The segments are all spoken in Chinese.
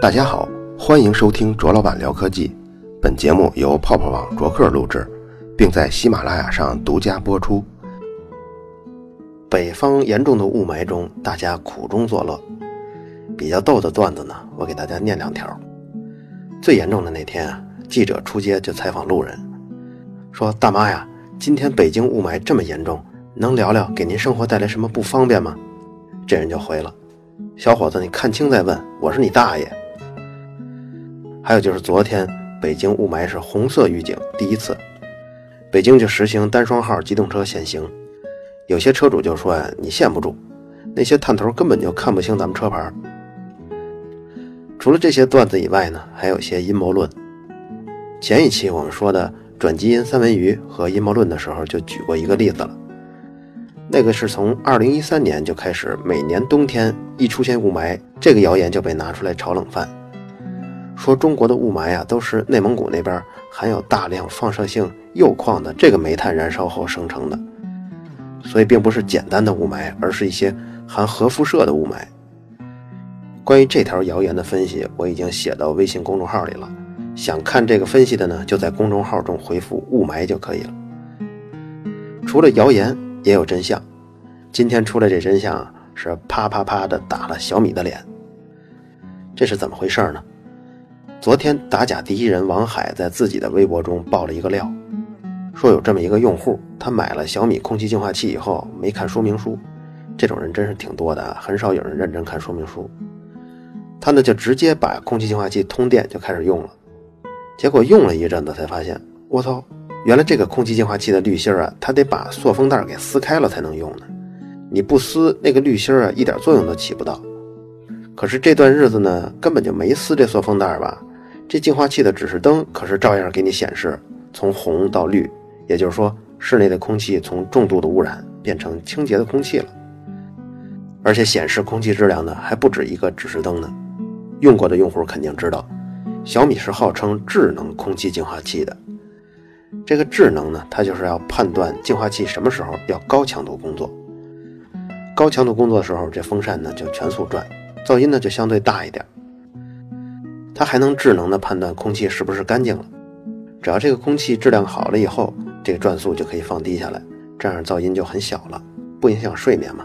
大家好，欢迎收听卓老板聊科技。本节目由泡泡网卓克录制，并在喜马拉雅上独家播出。北方严重的雾霾中，大家苦中作乐。比较逗的段子呢，我给大家念两条。最严重的那天啊，记者出街就采访路人，说：“大妈呀，今天北京雾霾这么严重，能聊聊给您生活带来什么不方便吗？”这人就回了：“小伙子，你看清再问，我是你大爷。”还有就是昨天北京雾霾是红色预警，第一次，北京就实行单双号机动车限行。有些车主就说呀，你限不住，那些探头根本就看不清咱们车牌。除了这些段子以外呢，还有些阴谋论。前一期我们说的转基因三文鱼和阴谋论的时候，就举过一个例子了。那个是从二零一三年就开始，每年冬天一出现雾霾，这个谣言就被拿出来炒冷饭。说中国的雾霾啊，都是内蒙古那边含有大量放射性铀矿的这个煤炭燃烧后生成的，所以并不是简单的雾霾，而是一些含核辐射的雾霾。关于这条谣言的分析，我已经写到微信公众号里了，想看这个分析的呢，就在公众号中回复“雾霾”就可以了。除了谣言，也有真相。今天出来这真相是啪啪啪的打了小米的脸，这是怎么回事呢？昨天打假第一人王海在自己的微博中爆了一个料，说有这么一个用户，他买了小米空气净化器以后没看说明书，这种人真是挺多的啊，很少有人认真看说明书。他呢就直接把空气净化器通电就开始用了，结果用了一阵子才发现，我操，原来这个空气净化器的滤芯啊，它得把塑封袋给撕开了才能用呢，你不撕那个滤芯啊，一点作用都起不到。可是这段日子呢，根本就没撕这塑封袋吧？这净化器的指示灯可是照样给你显示从红到绿，也就是说室内的空气从重度的污染变成清洁的空气了。而且显示空气质量的还不止一个指示灯呢。用过的用户肯定知道，小米是号称智能空气净化器的。这个智能呢，它就是要判断净化器什么时候要高强度工作。高强度工作的时候，这风扇呢就全速转，噪音呢就相对大一点。它还能智能的判断空气是不是干净了，只要这个空气质量好了以后，这个转速就可以放低下来，这样噪音就很小了，不影响睡眠嘛。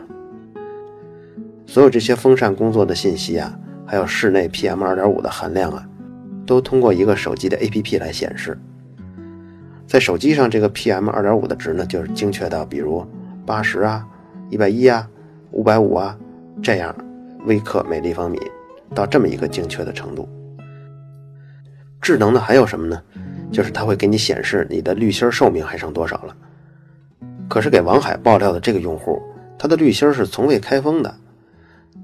所有这些风扇工作的信息啊，还有室内 PM 二点五的含量啊，都通过一个手机的 APP 来显示。在手机上，这个 PM 二点五的值呢，就是精确到比如八十啊、一百一啊、五百五啊这样微克每立方米，到这么一个精确的程度。智能的还有什么呢？就是它会给你显示你的滤芯寿命还剩多少了。可是给王海爆料的这个用户，他的滤芯是从未开封的，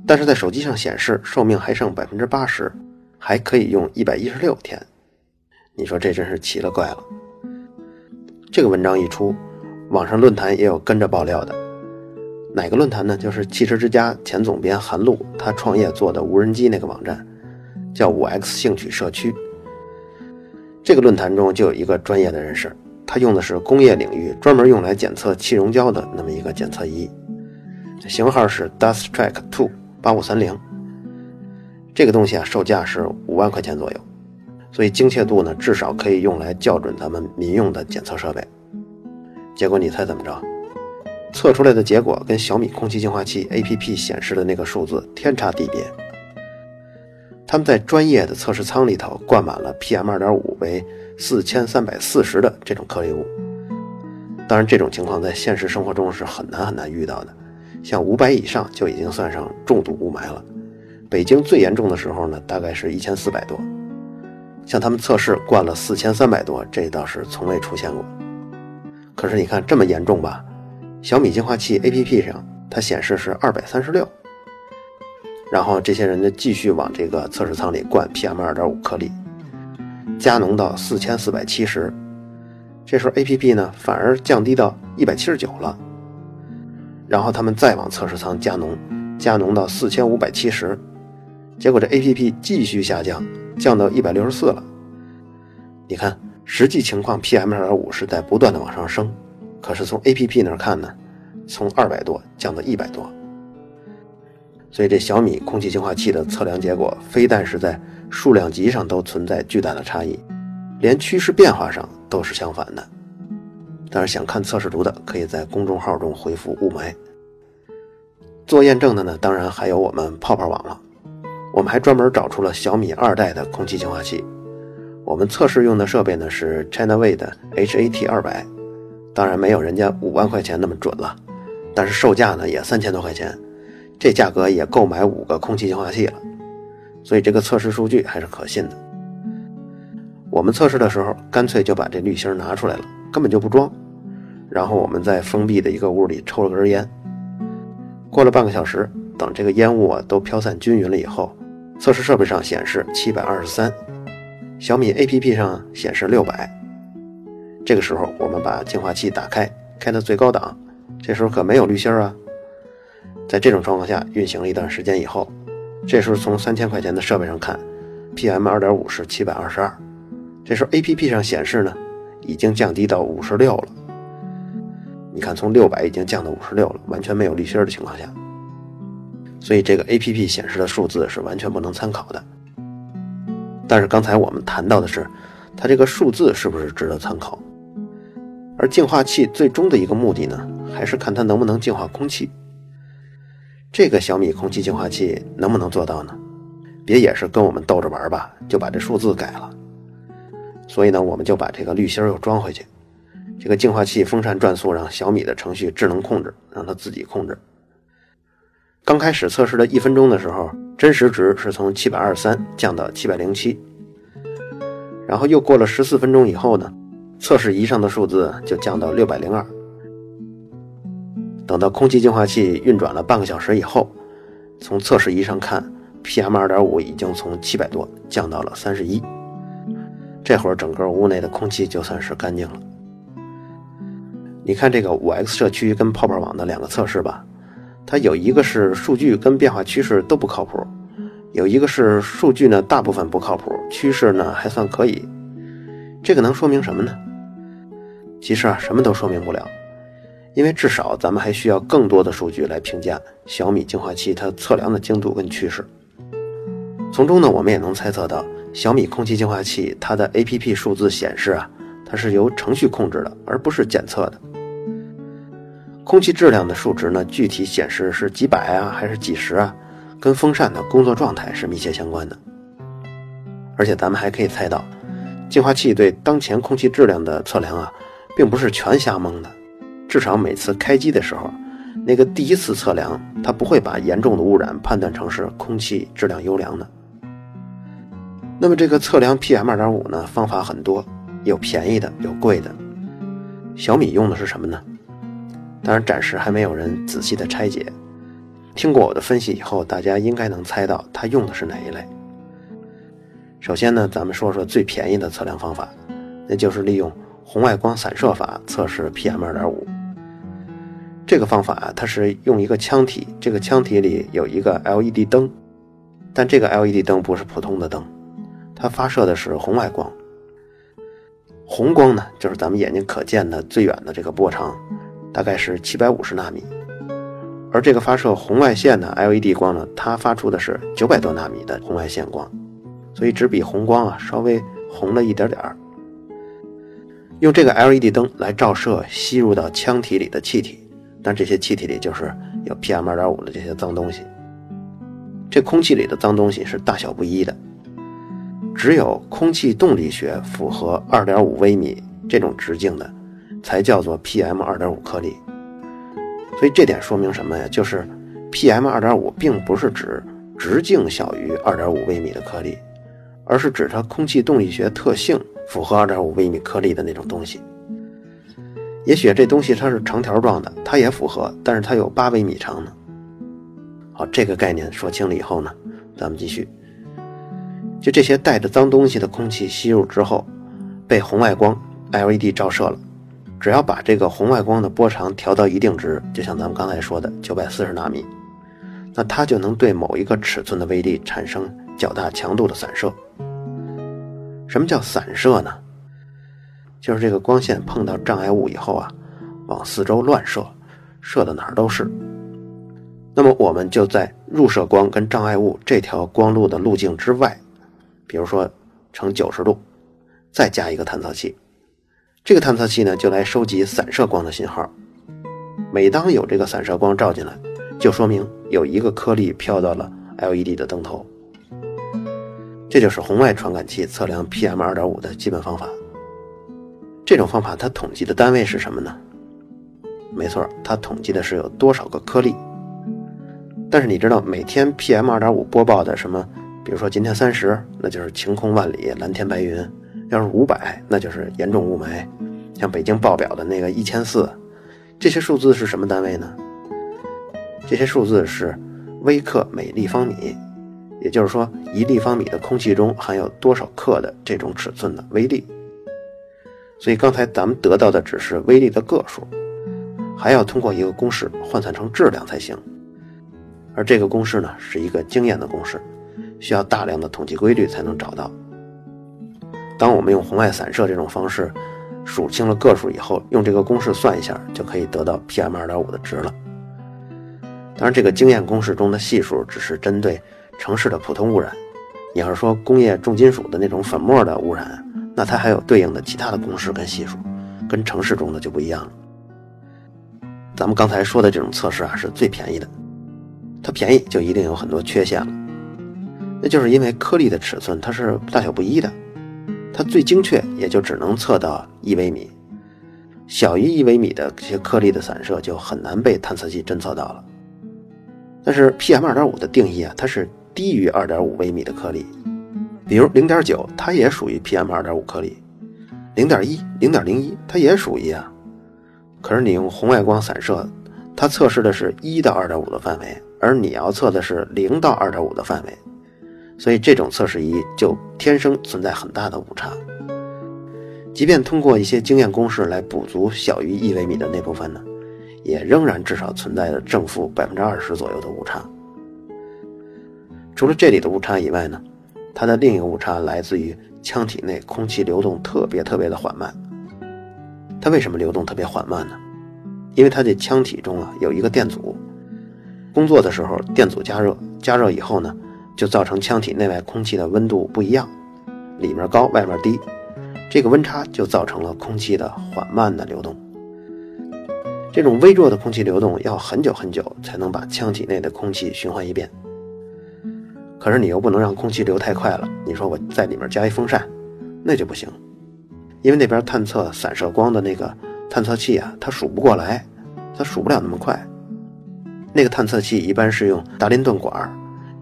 但是在手机上显示寿命还剩百分之八十，还可以用一百一十六天。你说这真是奇了怪了。这个文章一出，网上论坛也有跟着爆料的。哪个论坛呢？就是汽车之家前总编韩露他创业做的无人机那个网站，叫五 X 兴趣社区。这个论坛中就有一个专业的人士，他用的是工业领域专门用来检测气溶胶的那么一个检测仪，型号是 DustTrack Two 八五三零。这个东西啊，售价是五万块钱左右，所以精确度呢，至少可以用来校准咱们民用的检测设备。结果你猜怎么着？测出来的结果跟小米空气净化器 APP 显示的那个数字天差地别。他们在专业的测试舱里头灌满了 PM 二点五为四千三百四十的这种颗粒物。当然，这种情况在现实生活中是很难很难遇到的。像五百以上就已经算上重度雾霾了。北京最严重的时候呢，大概是一千四百多。像他们测试灌了四千三百多，这倒是从未出现过。可是你看这么严重吧？小米净化器 APP 上它显示是二百三十六。然后这些人就继续往这个测试舱里灌 PM 二点五颗粒，加浓到四千四百七十。这时候 APP 呢反而降低到一百七十九了。然后他们再往测试舱加浓，加浓到四千五百七十。结果这 APP 继续下降，降到一百六十四了。你看，实际情况 PM 二点五是在不断的往上升，可是从 APP 那看呢，从二百多降到一百多。所以这小米空气净化器的测量结果，非但是在数量级上都存在巨大的差异，连趋势变化上都是相反的。但是想看测试图的，可以在公众号中回复“雾霾”。做验证的呢，当然还有我们泡泡网了。我们还专门找出了小米二代的空气净化器。我们测试用的设备呢是 ChinaWay 的 HAT 二百，当然没有人家五万块钱那么准了，但是售价呢也三千多块钱，这价格也够买五个空气净化器了。所以这个测试数据还是可信的。我们测试的时候，干脆就把这滤芯拿出来了，根本就不装。然后我们在封闭的一个屋里抽了根烟。过了半个小时，等这个烟雾啊都飘散均匀了以后，测试设备上显示七百二十三。小米 APP 上显示六百，这个时候我们把净化器打开，开到最高档，这时候可没有滤芯啊。在这种状况下运行了一段时间以后，这时候从三千块钱的设备上看，PM 二点五是七百二十二，这时候 APP 上显示呢，已经降低到五十六了。你看，从六百已经降到五十六了，完全没有滤芯的情况下，所以这个 APP 显示的数字是完全不能参考的。但是刚才我们谈到的是，它这个数字是不是值得参考？而净化器最终的一个目的呢，还是看它能不能净化空气。这个小米空气净化器能不能做到呢？别也是跟我们逗着玩吧，就把这数字改了。所以呢，我们就把这个滤芯又装回去。这个净化器风扇转速让小米的程序智能控制，让它自己控制。刚开始测试的一分钟的时候。真实值是从七百二十三降到七百零七，然后又过了十四分钟以后呢，测试仪上的数字就降到六百零二。等到空气净化器运转了半个小时以后，从测试仪上看，PM 二点五已经从七百多降到了三十一。这会儿整个屋内的空气就算是干净了。你看这个五 X 社区跟泡泡网的两个测试吧。它有一个是数据跟变化趋势都不靠谱，有一个是数据呢大部分不靠谱，趋势呢还算可以。这个能说明什么呢？其实啊，什么都说明不了，因为至少咱们还需要更多的数据来评价小米净化器它测量的精度跟趋势。从中呢，我们也能猜测到小米空气净化器它的 APP 数字显示啊，它是由程序控制的，而不是检测的。空气质量的数值呢，具体显示是几百啊，还是几十啊？跟风扇的工作状态是密切相关的。而且咱们还可以猜到，净化器对当前空气质量的测量啊，并不是全瞎蒙的。至少每次开机的时候，那个第一次测量，它不会把严重的污染判断成是空气质量优良的。那么这个测量 PM 二点五呢，方法很多，有便宜的，有贵的。小米用的是什么呢？当然，暂时还没有人仔细的拆解。听过我的分析以后，大家应该能猜到它用的是哪一类。首先呢，咱们说说最便宜的测量方法，那就是利用红外光散射法测试 PM 二点五。这个方法啊它是用一个腔体，这个腔体里有一个 LED 灯，但这个 LED 灯不是普通的灯，它发射的是红外光。红光呢，就是咱们眼睛可见的最远的这个波长。大概是七百五十纳米，而这个发射红外线的 LED 光呢，它发出的是九百多纳米的红外线光，所以只比红光啊稍微红了一点点儿。用这个 LED 灯来照射吸入到腔体里的气体，但这些气体里就是有 PM 二点五的这些脏东西。这空气里的脏东西是大小不一的，只有空气动力学符合二点五微米这种直径的。才叫做 PM 二点五颗粒，所以这点说明什么呀？就是 PM 二点五并不是指直径小于二点五微米的颗粒，而是指它空气动力学特性符合二点五微米颗粒的那种东西。也许这东西它是长条状的，它也符合，但是它有八微米长呢。好，这个概念说清了以后呢，咱们继续。就这些带着脏东西的空气吸入之后，被红外光 LED 照射了。只要把这个红外光的波长调到一定值，就像咱们刚才说的九百四十纳米，那它就能对某一个尺寸的微粒产生较大强度的散射。什么叫散射呢？就是这个光线碰到障碍物以后啊，往四周乱射，射到哪儿都是。那么我们就在入射光跟障碍物这条光路的路径之外，比如说成九十度，再加一个探测器。这个探测器呢，就来收集散射光的信号。每当有这个散射光照进来，就说明有一个颗粒飘到了 LED 的灯头。这就是红外传感器测量 PM2.5 的基本方法。这种方法它统计的单位是什么呢？没错，它统计的是有多少个颗粒。但是你知道每天 PM2.5 播报的什么？比如说今天三十，那就是晴空万里、蓝天白云；要是五百，那就是严重雾霾。像北京报表的那个一千四，这些数字是什么单位呢？这些数字是微克每立方米，也就是说一立方米的空气中含有多少克的这种尺寸的微粒。所以刚才咱们得到的只是微粒的个数，还要通过一个公式换算成质量才行。而这个公式呢，是一个经验的公式，需要大量的统计规律才能找到。当我们用红外散射这种方式数清了个数以后，用这个公式算一下，就可以得到 PM2.5 的值了。当然，这个经验公式中的系数只是针对城市的普通污染，你要是说工业重金属的那种粉末的污染。那它还有对应的其他的公式跟系数，跟城市中的就不一样了。咱们刚才说的这种测试啊，是最便宜的，它便宜就一定有很多缺陷了，那就是因为颗粒的尺寸它是大小不一的，它最精确也就只能测到一微米，小于一微米的这些颗粒的散射就很难被探测器侦测到了。但是 PM 二点五的定义啊，它是低于二点五微米的颗粒。比如零点九，它也属于 PM 二点五颗粒；零点一、零点零一，它也属于啊。可是你用红外光散射，它测试的是一到二点五的范围，而你要测的是零到二点五的范围，所以这种测试仪就天生存在很大的误差。即便通过一些经验公式来补足小于一微米的那部分呢，也仍然至少存在着正负百分之二十左右的误差。除了这里的误差以外呢？它的另一个误差来自于腔体内空气流动特别特别的缓慢。它为什么流动特别缓慢呢？因为它这腔体中啊有一个电阻，工作的时候电阻加热，加热以后呢就造成腔体内外空气的温度不一样，里面高外面低，这个温差就造成了空气的缓慢的流动。这种微弱的空气流动要很久很久才能把腔体内的空气循环一遍。可是你又不能让空气流太快了。你说我在里面加一风扇，那就不行，因为那边探测散射光的那个探测器啊，它数不过来，它数不了那么快。那个探测器一般是用达林顿管，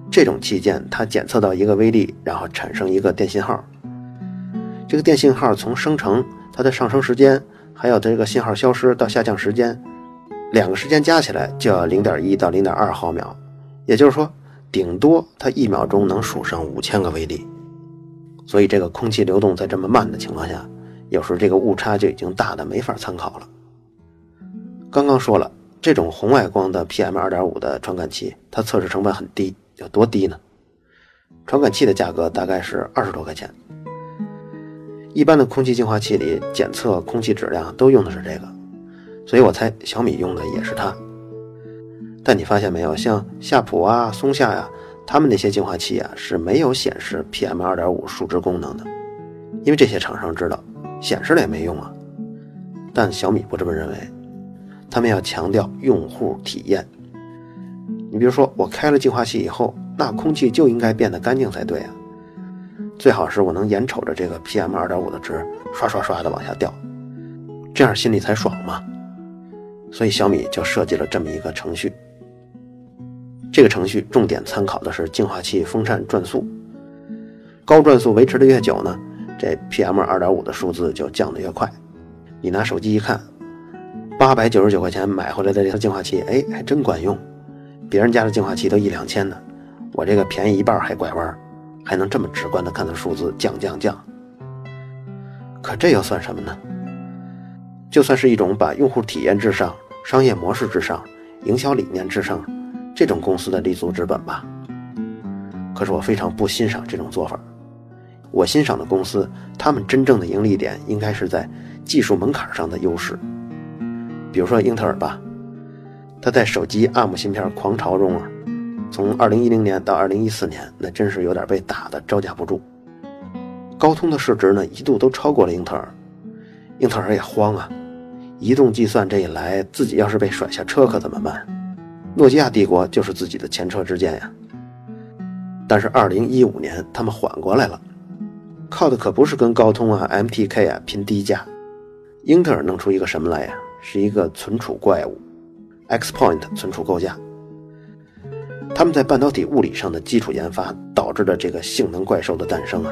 这种器件它检测到一个微粒，然后产生一个电信号。这个电信号从生成它的上升时间，还有它这个信号消失到下降时间，两个时间加起来就要零点一到零点二毫秒，也就是说。顶多它一秒钟能数上五千个微粒，所以这个空气流动在这么慢的情况下，有时候这个误差就已经大的没法参考了。刚刚说了，这种红外光的 PM 二点五的传感器，它测试成本很低，有多低呢？传感器的价格大概是二十多块钱。一般的空气净化器里检测空气质量都用的是这个，所以我猜小米用的也是它。但你发现没有，像夏普啊、松下呀，他们那些净化器啊是没有显示 PM 二点五数值功能的，因为这些厂商知道显示了也没用啊。但小米不这么认为，他们要强调用户体验。你比如说，我开了净化器以后，那空气就应该变得干净才对啊，最好是我能眼瞅着这个 PM 二点五的值刷刷刷的往下掉，这样心里才爽嘛。所以小米就设计了这么一个程序。这个程序重点参考的是净化器风扇转速，高转速维持的越久呢，这 PM 二点五的数字就降得越快。你拿手机一看，八百九十九块钱买回来的这套净化器，哎，还真管用。别人家的净化器都一两千呢，我这个便宜一半还拐弯，还能这么直观的看到数字降降降。可这又算什么呢？就算是一种把用户体验至上、商业模式至上、营销理念至上。这种公司的立足之本吧，可是我非常不欣赏这种做法。我欣赏的公司，他们真正的盈利点应该是在技术门槛上的优势。比如说英特尔吧，它在手机 ARM 芯片狂潮中啊，从二零一零年到二零一四年，那真是有点被打的招架不住。高通的市值呢，一度都超过了英特尔，英特尔也慌啊。移动计算这一来，自己要是被甩下车可怎么办？诺基亚帝国就是自己的前车之鉴呀。但是二零一五年他们缓过来了，靠的可不是跟高通啊、MTK 啊拼低价，英特尔弄出一个什么来呀？是一个存储怪物，Xpoint 存储构架。他们在半导体物理上的基础研发，导致了这个性能怪兽的诞生啊。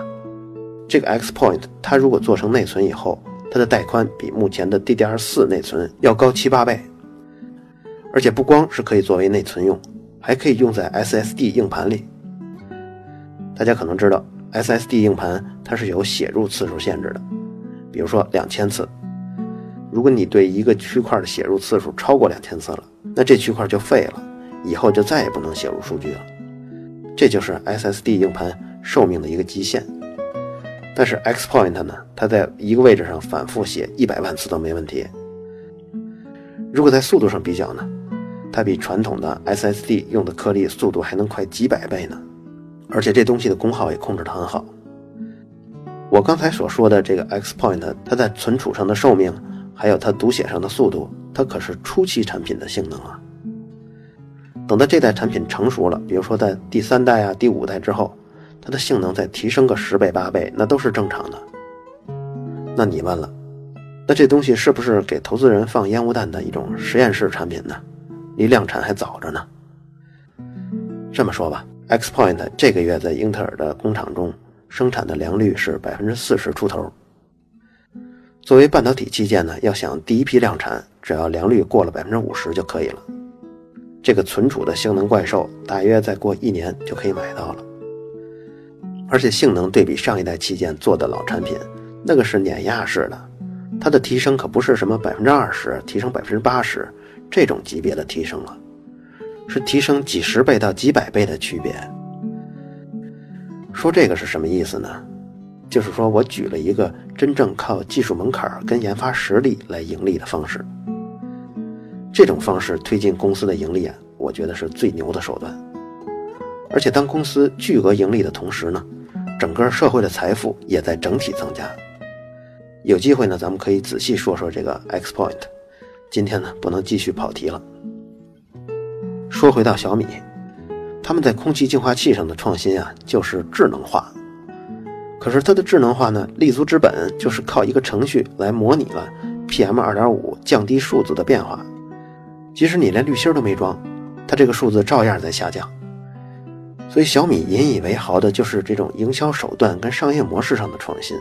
这个 Xpoint 它如果做成内存以后，它的带宽比目前的 DDR4 内存要高七八倍，而且不光是可以作为内存用，还可以用在 SSD 硬盘里。大家可能知道，SSD 硬盘它是有写入次数限制的，比如说两千次。如果你对一个区块的写入次数超过两千次了，那这区块就废了，以后就再也不能写入数据了。这就是 SSD 硬盘寿命的一个极限。但是 Xpoint 呢，它在一个位置上反复写一百万次都没问题。如果在速度上比较呢，它比传统的 SSD 用的颗粒速度还能快几百倍呢。而且这东西的功耗也控制得很好。我刚才所说的这个 Xpoint，它在存储上的寿命，还有它读写上的速度，它可是初期产品的性能啊。等到这代产品成熟了，比如说在第三代啊、第五代之后。它的性能再提升个十倍八倍，那都是正常的。那你问了，那这东西是不是给投资人放烟雾弹的一种实验室产品呢？离量产还早着呢。这么说吧，Xpoint 这个月在英特尔的工厂中生产的良率是百分之四十出头。作为半导体器件呢，要想第一批量产，只要良率过了百分之五十就可以了。这个存储的性能怪兽，大约再过一年就可以买到了。而且性能对比上一代器件做的老产品，那个是碾压式的，它的提升可不是什么百分之二十提升百分之八十这种级别的提升了，是提升几十倍到几百倍的区别。说这个是什么意思呢？就是说我举了一个真正靠技术门槛跟研发实力来盈利的方式，这种方式推进公司的盈利啊，我觉得是最牛的手段。而且当公司巨额盈利的同时呢。整个社会的财富也在整体增加。有机会呢，咱们可以仔细说说这个 Xpoint。今天呢，不能继续跑题了。说回到小米，他们在空气净化器上的创新啊，就是智能化。可是它的智能化呢，立足之本就是靠一个程序来模拟了 PM2.5 降低数字的变化。即使你连滤芯都没装，它这个数字照样在下降。所以小米引以为豪的就是这种营销手段跟商业模式上的创新。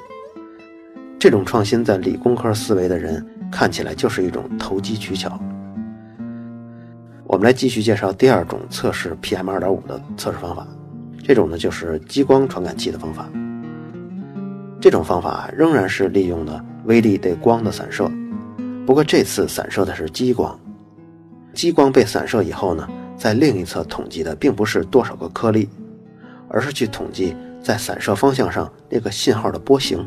这种创新在理工科思维的人看起来就是一种投机取巧。我们来继续介绍第二种测试 PM2.5 的测试方法，这种呢就是激光传感器的方法。这种方法仍然是利用的微粒对光的散射，不过这次散射的是激光。激光被散射以后呢？在另一侧统计的并不是多少个颗粒，而是去统计在散射方向上那个信号的波形。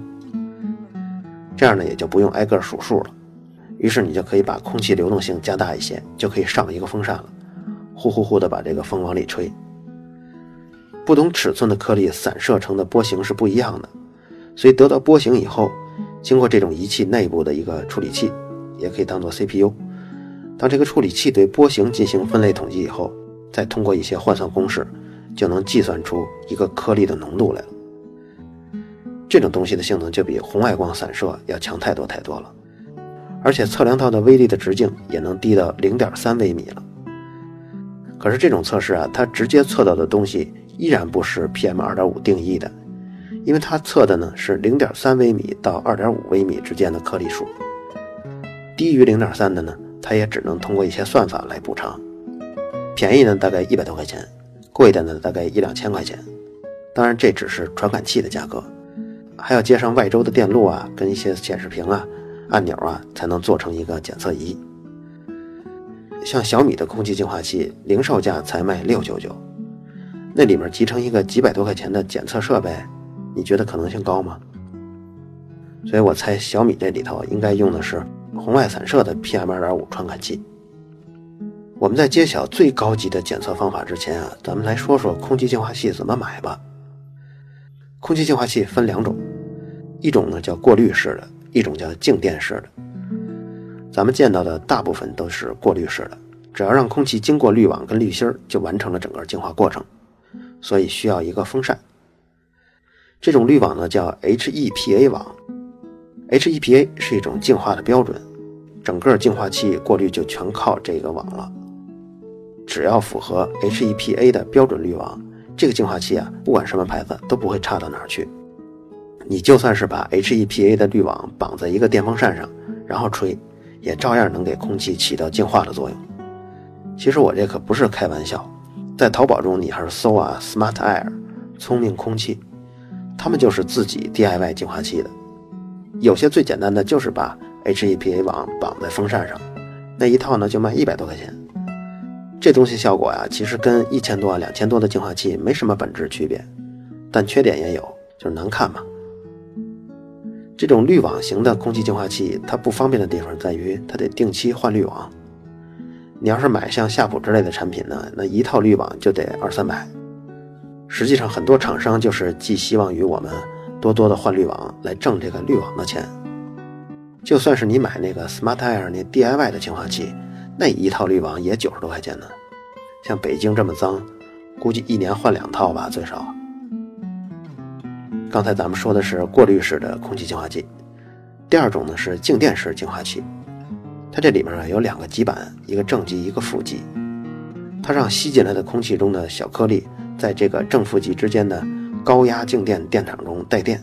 这样呢，也就不用挨个数数了。于是你就可以把空气流动性加大一些，就可以上一个风扇了，呼呼呼的把这个风往里吹。不同尺寸的颗粒散射成的波形是不一样的，所以得到波形以后，经过这种仪器内部的一个处理器，也可以当做 CPU。当这个处理器对波形进行分类统计以后，再通过一些换算公式，就能计算出一个颗粒的浓度来了。这种东西的性能就比红外光散射要强太多太多了，而且测量到的微粒的直径也能低到零点三微米了。可是这种测试啊，它直接测到的东西依然不是 PM 二点五定义的，因为它测的呢是零点三微米到二点五微米之间的颗粒数，低于零点三的呢。它也只能通过一些算法来补偿，便宜呢大概一百多块钱，贵的呢大概一两千块钱。当然这只是传感器的价格，还要接上外周的电路啊，跟一些显示屏啊、按钮啊，才能做成一个检测仪。像小米的空气净化器，零售价才卖六九九，那里面集成一个几百多块钱的检测设备，你觉得可能性高吗？所以我猜小米这里头应该用的是。红外散射的 PM2.5 传感器。我们在揭晓最高级的检测方法之前啊，咱们来说说空气净化器怎么买吧。空气净化器分两种，一种呢叫过滤式的，一种叫静电式的。咱们见到的大部分都是过滤式的，只要让空气经过滤网跟滤芯儿，就完成了整个净化过程，所以需要一个风扇。这种滤网呢叫 HEPA 网，HEPA 是一种净化的标准，整个净化器过滤就全靠这个网了。只要符合 HEPA 的标准滤网，这个净化器啊，不管什么牌子都不会差到哪儿去。你就算是把 HEPA 的滤网绑在一个电风扇上，然后吹，也照样能给空气起到净化的作用。其实我这可不是开玩笑，在淘宝中你还是搜啊，Smart Air，聪明空气，他们就是自己 DIY 净化器的。有些最简单的就是把 HEPA 网绑在风扇上，那一套呢就卖一百多块钱。这东西效果呀，其实跟一千多、两千多的净化器没什么本质区别，但缺点也有，就是难看嘛。这种滤网型的空气净化器，它不方便的地方在于它得定期换滤网。你要是买像夏普之类的产品呢，那一套滤网就得二三百。实际上，很多厂商就是寄希望于我们多多的换滤网来挣这个滤网的钱。就算是你买那个 Smart Air 那 DIY 的净化器。那一套滤网也九十多块钱呢，像北京这么脏，估计一年换两套吧最少。刚才咱们说的是过滤式的空气净化器，第二种呢是静电式净化器，它这里面啊有两个极板，一个正极一个负极，它让吸进来的空气中的小颗粒在这个正负极之间的高压静电电场中带电，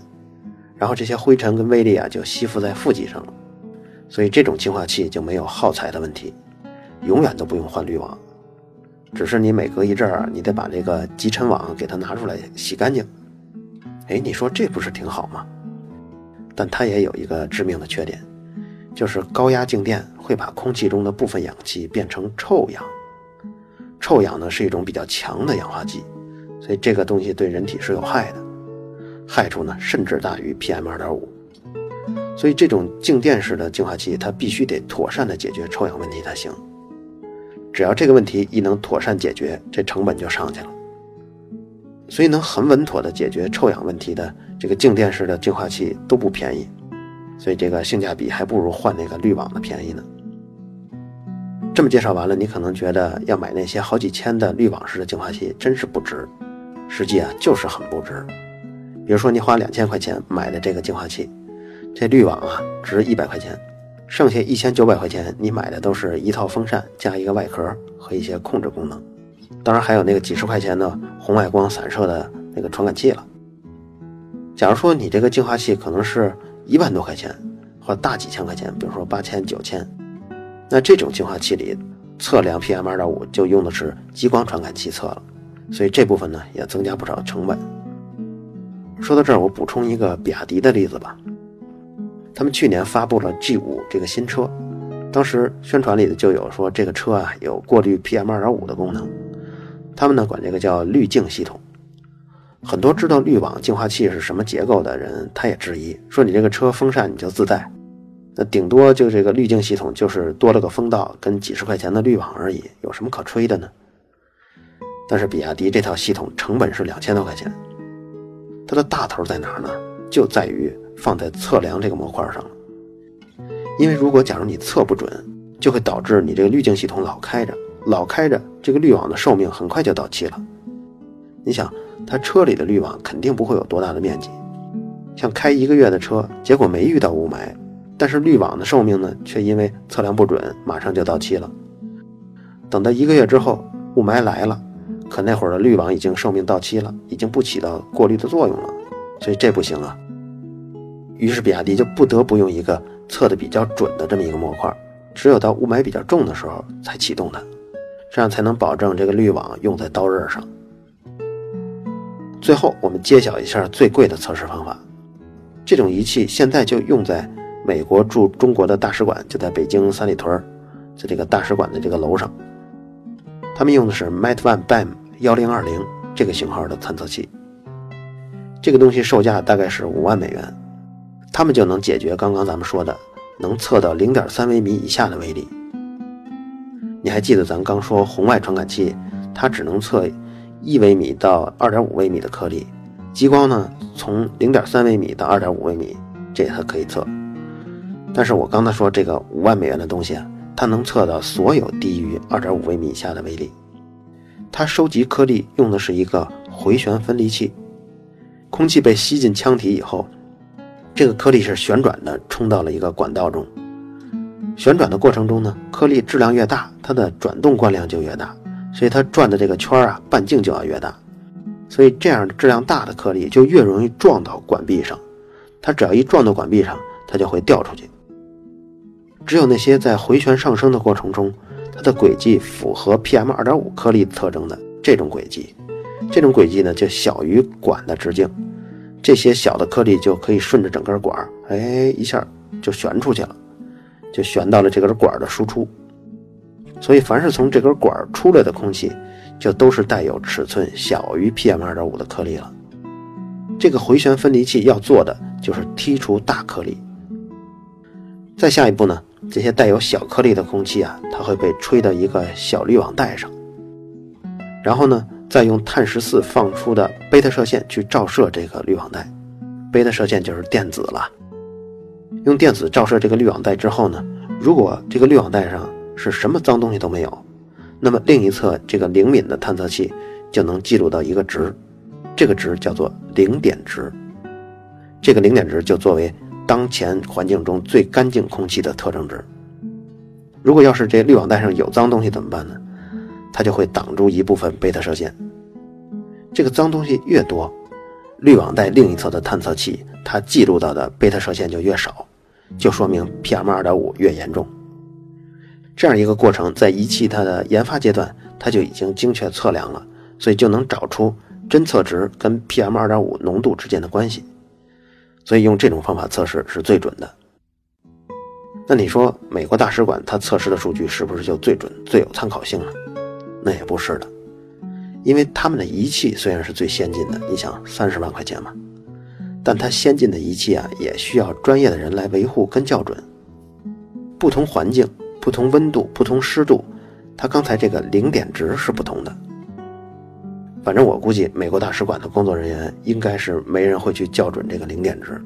然后这些灰尘跟微粒啊就吸附在负极上了，所以这种净化器就没有耗材的问题。永远都不用换滤网，只是你每隔一阵儿，你得把这个集尘网给它拿出来洗干净。哎，你说这不是挺好吗？但它也有一个致命的缺点，就是高压静电会把空气中的部分氧气变成臭氧。臭氧呢是一种比较强的氧化剂，所以这个东西对人体是有害的，害处呢甚至大于 PM2.5。所以这种静电式的净化器，它必须得妥善的解决臭氧问题才行。只要这个问题一能妥善解决，这成本就上去了。所以能很稳妥的解决臭氧问题的这个静电式的净化器都不便宜，所以这个性价比还不如换那个滤网的便宜呢。这么介绍完了，你可能觉得要买那些好几千的滤网式的净化器真是不值，实际啊就是很不值。比如说你花两千块钱买的这个净化器，这滤网啊值一百块钱。剩下一千九百块钱，你买的都是一套风扇加一个外壳和一些控制功能，当然还有那个几十块钱的红外光散射的那个传感器了。假如说你这个净化器可能是一万多块钱，或大几千块钱，比如说八千、九千，那这种净化器里测量 PM 二点五就用的是激光传感器测了，所以这部分呢也增加不少成本。说到这儿，我补充一个比亚迪的例子吧。他们去年发布了 G 五这个新车，当时宣传里的就有说这个车啊有过滤 PM 二点五的功能，他们呢管这个叫滤净系统。很多知道滤网净化器是什么结构的人，他也质疑说你这个车风扇你就自带，那顶多就这个滤净系统就是多了个风道跟几十块钱的滤网而已，有什么可吹的呢？但是比亚迪这套系统成本是两千多块钱，它的大头在哪儿呢？就在于。放在测量这个模块上了，因为如果假如你测不准，就会导致你这个滤镜系统老开着，老开着，这个滤网的寿命很快就到期了。你想，他车里的滤网肯定不会有多大的面积，像开一个月的车，结果没遇到雾霾，但是滤网的寿命呢，却因为测量不准，马上就到期了。等到一个月之后，雾霾来了，可那会儿的滤网已经寿命到期了，已经不起到过滤的作用了，所以这不行啊。于是比亚迪就不得不用一个测的比较准的这么一个模块，只有到雾霾比较重的时候才启动它，这样才能保证这个滤网用在刀刃上。最后，我们揭晓一下最贵的测试方法。这种仪器现在就用在美国驻中国的大使馆，就在北京三里屯，在这个大使馆的这个楼上。他们用的是 Mat One BAM 幺零二零这个型号的探测器，这个东西售价大概是五万美元。他们就能解决刚刚咱们说的，能测到零点三微米以下的微粒。你还记得咱刚说红外传感器，它只能测一微米到二点五微米的颗粒，激光呢从零点三微米到二点五微米，这它可以测。但是我刚才说这个五万美元的东西，它能测到所有低于二点五微米以下的微粒。它收集颗粒用的是一个回旋分离器，空气被吸进腔体以后，这个颗粒是旋转的冲到了一个管道中。旋转的过程中呢，颗粒质量越大，它的转动惯量就越大，所以它转的这个圈啊，半径就要越大。所以这样质量大的颗粒就越容易撞到管壁上，它只要一撞到管壁上，它就会掉出去。只有那些在回旋上升的过程中，它的轨迹符合 PM 二点五颗粒特征的这种轨迹，这种轨迹呢就小于管的直径，这些小的颗粒就可以顺着整根管，哎，一下就旋出去了，就旋到了这根管的输出。所以，凡是从这根管出来的空气，就都是带有尺寸小于 PM 二点五的颗粒了。这个回旋分离器要做的就是剔除大颗粒。再下一步呢？这些带有小颗粒的空气啊，它会被吹到一个小滤网带上，然后呢，再用碳十四放出的贝塔射线去照射这个滤网带。贝塔射线就是电子了。用电子照射这个滤网带之后呢，如果这个滤网带上是什么脏东西都没有，那么另一侧这个灵敏的探测器就能记录到一个值，这个值叫做零点值。这个零点值就作为。当前环境中最干净空气的特征值。如果要是这滤网带上有脏东西怎么办呢？它就会挡住一部分贝塔射线。这个脏东西越多，滤网带另一侧的探测器它记录到的贝塔射线就越少，就说明 PM 二点五越严重。这样一个过程，在仪器它的研发阶段，它就已经精确测量了，所以就能找出侦测值跟 PM 二点五浓度之间的关系。所以用这种方法测试是最准的。那你说美国大使馆它测试的数据是不是就最准、最有参考性了？那也不是的，因为他们的仪器虽然是最先进的，你想三十万块钱嘛，但它先进的仪器啊也需要专业的人来维护跟校准。不同环境、不同温度、不同湿度，它刚才这个零点值是不同的。反正我估计，美国大使馆的工作人员应该是没人会去校准这个零点值。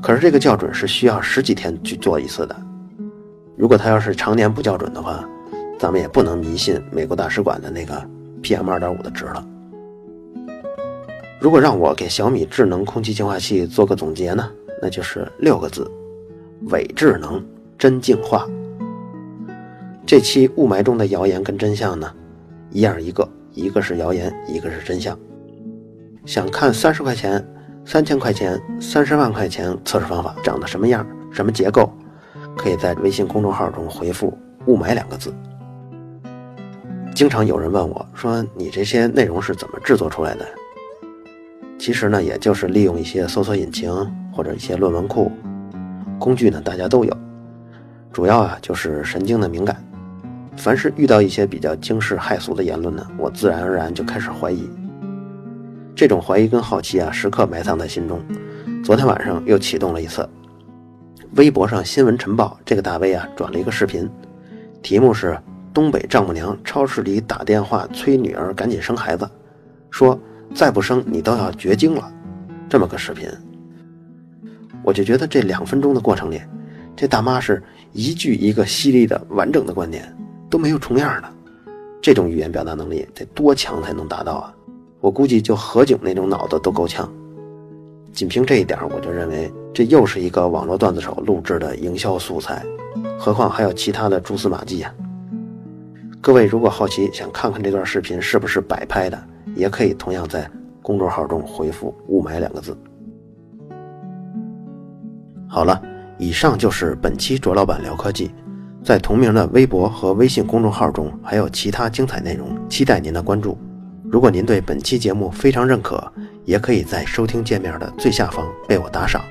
可是这个校准是需要十几天去做一次的。如果他要是常年不校准的话，咱们也不能迷信美国大使馆的那个 PM 二点五的值了。如果让我给小米智能空气净化器做个总结呢，那就是六个字：伪智能真净化。这期雾霾中的谣言跟真相呢，一样一个。一个是谣言，一个是真相。想看三十块钱、三千块钱、三十万块钱测试方法长得什么样、什么结构，可以在微信公众号中回复“雾霾”两个字。经常有人问我说：“你这些内容是怎么制作出来的？”其实呢，也就是利用一些搜索引擎或者一些论文库工具呢，大家都有。主要啊，就是神经的敏感。凡是遇到一些比较惊世骇俗的言论呢，我自然而然就开始怀疑。这种怀疑跟好奇啊，时刻埋藏在心中。昨天晚上又启动了一次。微博上新闻晨报这个大 V 啊，转了一个视频，题目是“东北丈母娘超市里打电话催女儿赶紧生孩子，说再不生你都要绝经了”，这么个视频。我就觉得这两分钟的过程里，这大妈是一句一个犀利的完整的观点。都没有重样的，这种语言表达能力得多强才能达到啊！我估计就何炅那种脑子都够呛。仅凭这一点，我就认为这又是一个网络段子手录制的营销素材，何况还有其他的蛛丝马迹啊！各位如果好奇想看看这段视频是不是摆拍的，也可以同样在公众号中回复“雾霾”两个字。好了，以上就是本期卓老板聊科技。在同名的微博和微信公众号中，还有其他精彩内容，期待您的关注。如果您对本期节目非常认可，也可以在收听界面的最下方为我打赏。